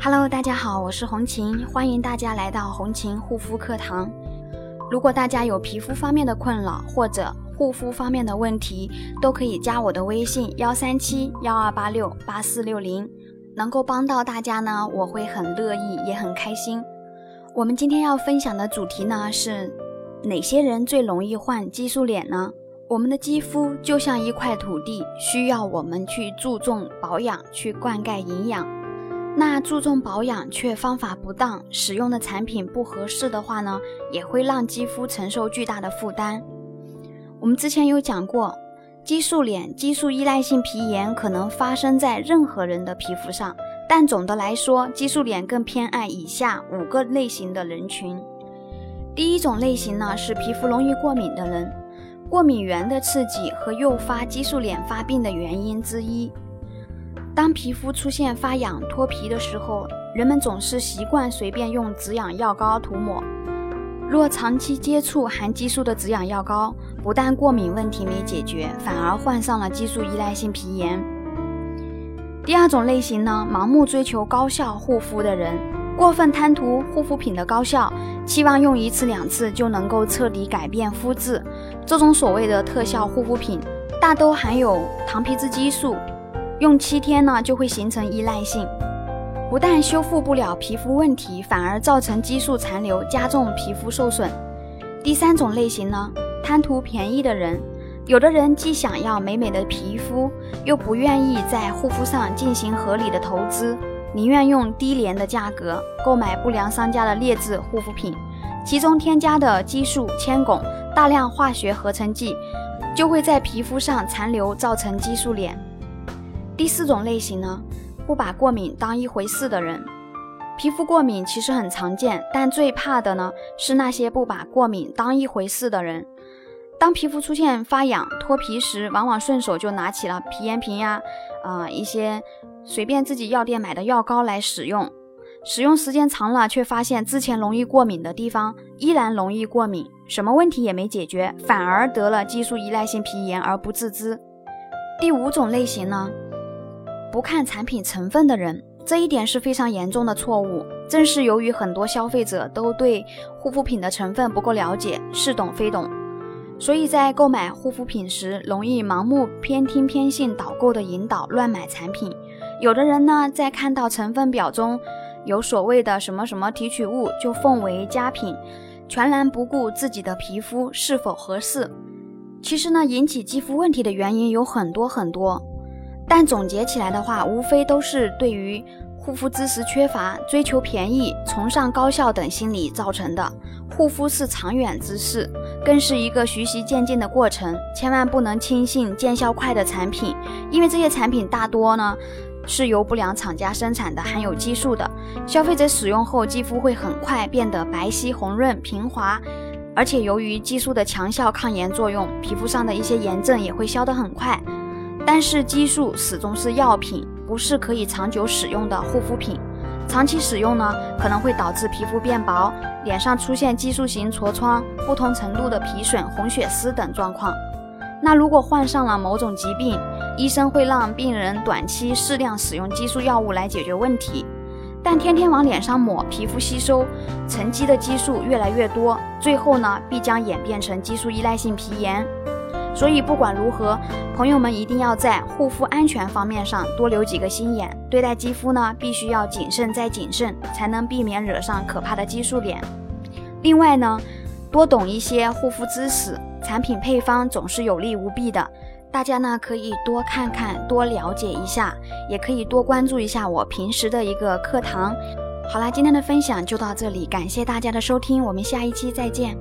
Hello，大家好，我是红琴，欢迎大家来到红琴护肤课堂。如果大家有皮肤方面的困扰或者护肤方面的问题，都可以加我的微信幺三七幺二八六八四六零，能够帮到大家呢，我会很乐意，也很开心。我们今天要分享的主题呢是哪些人最容易患激素脸呢？我们的肌肤就像一块土地，需要我们去注重保养，去灌溉营养。那注重保养却方法不当，使用的产品不合适的话呢，也会让肌肤承受巨大的负担。我们之前有讲过，激素脸、激素依赖性皮炎可能发生在任何人的皮肤上，但总的来说，激素脸更偏爱以下五个类型的人群。第一种类型呢，是皮肤容易过敏的人，过敏源的刺激和诱发激素脸发病的原因之一。当皮肤出现发痒、脱皮的时候，人们总是习惯随便用止痒药膏涂抹。若长期接触含激素的止痒药膏，不但过敏问题没解决，反而患上了激素依赖性皮炎。第二种类型呢，盲目追求高效护肤的人，过分贪图护肤品的高效，期望用一次两次就能够彻底改变肤质。这种所谓的特效护肤品，大都含有糖皮质激素。用七天呢，就会形成依赖性，不但修复不了皮肤问题，反而造成激素残留，加重皮肤受损。第三种类型呢，贪图便宜的人，有的人既想要美美的皮肤，又不愿意在护肤上进行合理的投资，宁愿用低廉的价格购买不良商家的劣质护肤品，其中添加的激素、铅汞、大量化学合成剂，就会在皮肤上残留，造成激素脸。第四种类型呢，不把过敏当一回事的人，皮肤过敏其实很常见，但最怕的呢是那些不把过敏当一回事的人。当皮肤出现发痒、脱皮时，往往顺手就拿起了皮炎平呀，啊一些随便自己药店买的药膏来使用，使用时间长了，却发现之前容易过敏的地方依然容易过敏，什么问题也没解决，反而得了激素依赖性皮炎而不自知。第五种类型呢？不看产品成分的人，这一点是非常严重的错误。正是由于很多消费者都对护肤品的成分不够了解，似懂非懂，所以在购买护肤品时，容易盲目偏听偏信导购的引导，乱买产品。有的人呢，在看到成分表中有所谓的什么什么提取物，就奉为佳品，全然不顾自己的皮肤是否合适。其实呢，引起肌肤问题的原因有很多很多。但总结起来的话，无非都是对于护肤知识缺乏、追求便宜、崇尚高效等心理造成的。护肤是长远之事，更是一个循序渐进的过程，千万不能轻信见效快的产品，因为这些产品大多呢是由不良厂家生产的，含有激素的。消费者使用后，肌肤会很快变得白皙、红润、平滑，而且由于激素的强效抗炎作用，皮肤上的一些炎症也会消得很快。但是激素始终是药品，不是可以长久使用的护肤品。长期使用呢，可能会导致皮肤变薄，脸上出现激素型痤疮、不同程度的皮损、红血丝等状况。那如果患上了某种疾病，医生会让病人短期适量使用激素药物来解决问题。但天天往脸上抹，皮肤吸收沉积的激素越来越多，最后呢，必将演变成激素依赖性皮炎。所以不管如何，朋友们一定要在护肤安全方面上多留几个心眼，对待肌肤呢，必须要谨慎再谨慎，才能避免惹上可怕的激素脸。另外呢，多懂一些护肤知识，产品配方总是有利无弊的，大家呢可以多看看，多了解一下，也可以多关注一下我平时的一个课堂。好啦，今天的分享就到这里，感谢大家的收听，我们下一期再见。